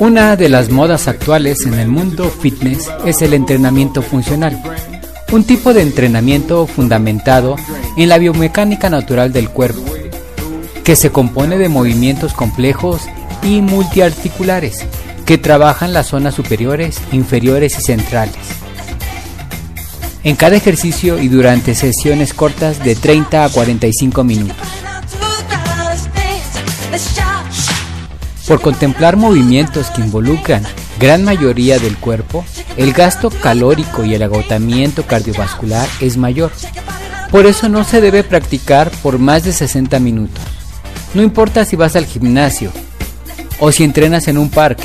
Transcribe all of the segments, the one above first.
Una de las modas actuales en el mundo fitness es el entrenamiento funcional, un tipo de entrenamiento fundamentado en la biomecánica natural del cuerpo, que se compone de movimientos complejos y multiarticulares que trabajan las zonas superiores, inferiores y centrales. En cada ejercicio y durante sesiones cortas de 30 a 45 minutos. Por contemplar movimientos que involucran gran mayoría del cuerpo, el gasto calórico y el agotamiento cardiovascular es mayor. Por eso no se debe practicar por más de 60 minutos. No importa si vas al gimnasio o si entrenas en un parque,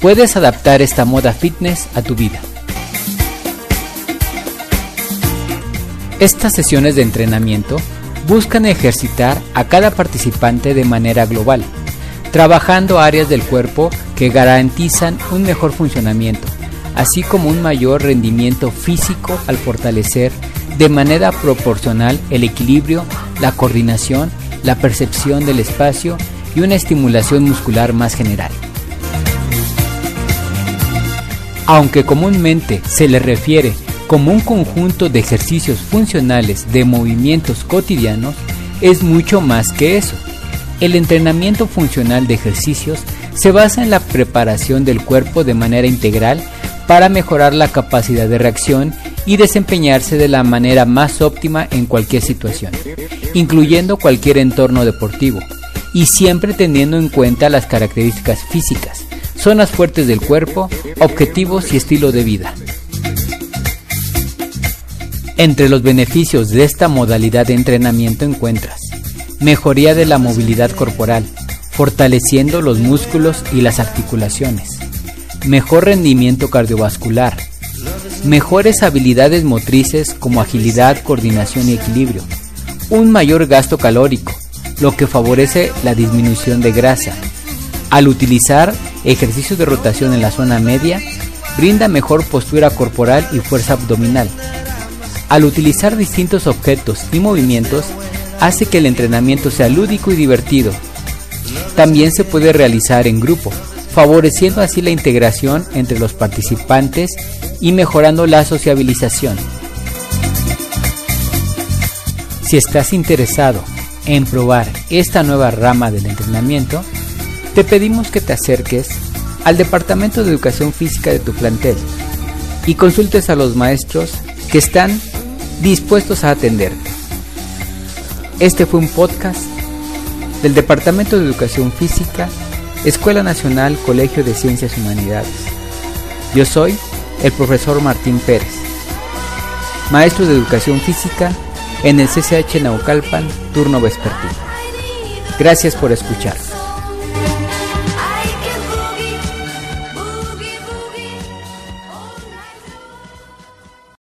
puedes adaptar esta moda fitness a tu vida. Estas sesiones de entrenamiento buscan ejercitar a cada participante de manera global trabajando áreas del cuerpo que garantizan un mejor funcionamiento, así como un mayor rendimiento físico al fortalecer de manera proporcional el equilibrio, la coordinación, la percepción del espacio y una estimulación muscular más general. Aunque comúnmente se le refiere como un conjunto de ejercicios funcionales de movimientos cotidianos, es mucho más que eso el entrenamiento funcional de ejercicios se basa en la preparación del cuerpo de manera integral para mejorar la capacidad de reacción y desempeñarse de la manera más óptima en cualquier situación, incluyendo cualquier entorno deportivo, y siempre teniendo en cuenta las características físicas, zonas fuertes del cuerpo, objetivos y estilo de vida. Entre los beneficios de esta modalidad de entrenamiento encuentras mejoría de la movilidad corporal, fortaleciendo los músculos y las articulaciones, mejor rendimiento cardiovascular, mejores habilidades motrices como agilidad, coordinación y equilibrio, un mayor gasto calórico, lo que favorece la disminución de grasa. Al utilizar ejercicios de rotación en la zona media, brinda mejor postura corporal y fuerza abdominal. Al utilizar distintos objetos y movimientos, hace que el entrenamiento sea lúdico y divertido. También se puede realizar en grupo, favoreciendo así la integración entre los participantes y mejorando la sociabilización. Si estás interesado en probar esta nueva rama del entrenamiento, te pedimos que te acerques al Departamento de Educación Física de tu plantel y consultes a los maestros que están dispuestos a atenderte. Este fue un podcast del Departamento de Educación Física, Escuela Nacional Colegio de Ciencias Humanidades. Yo soy el profesor Martín Pérez, maestro de Educación Física en el CCH Naucalpan, turno vespertino. Gracias por escuchar.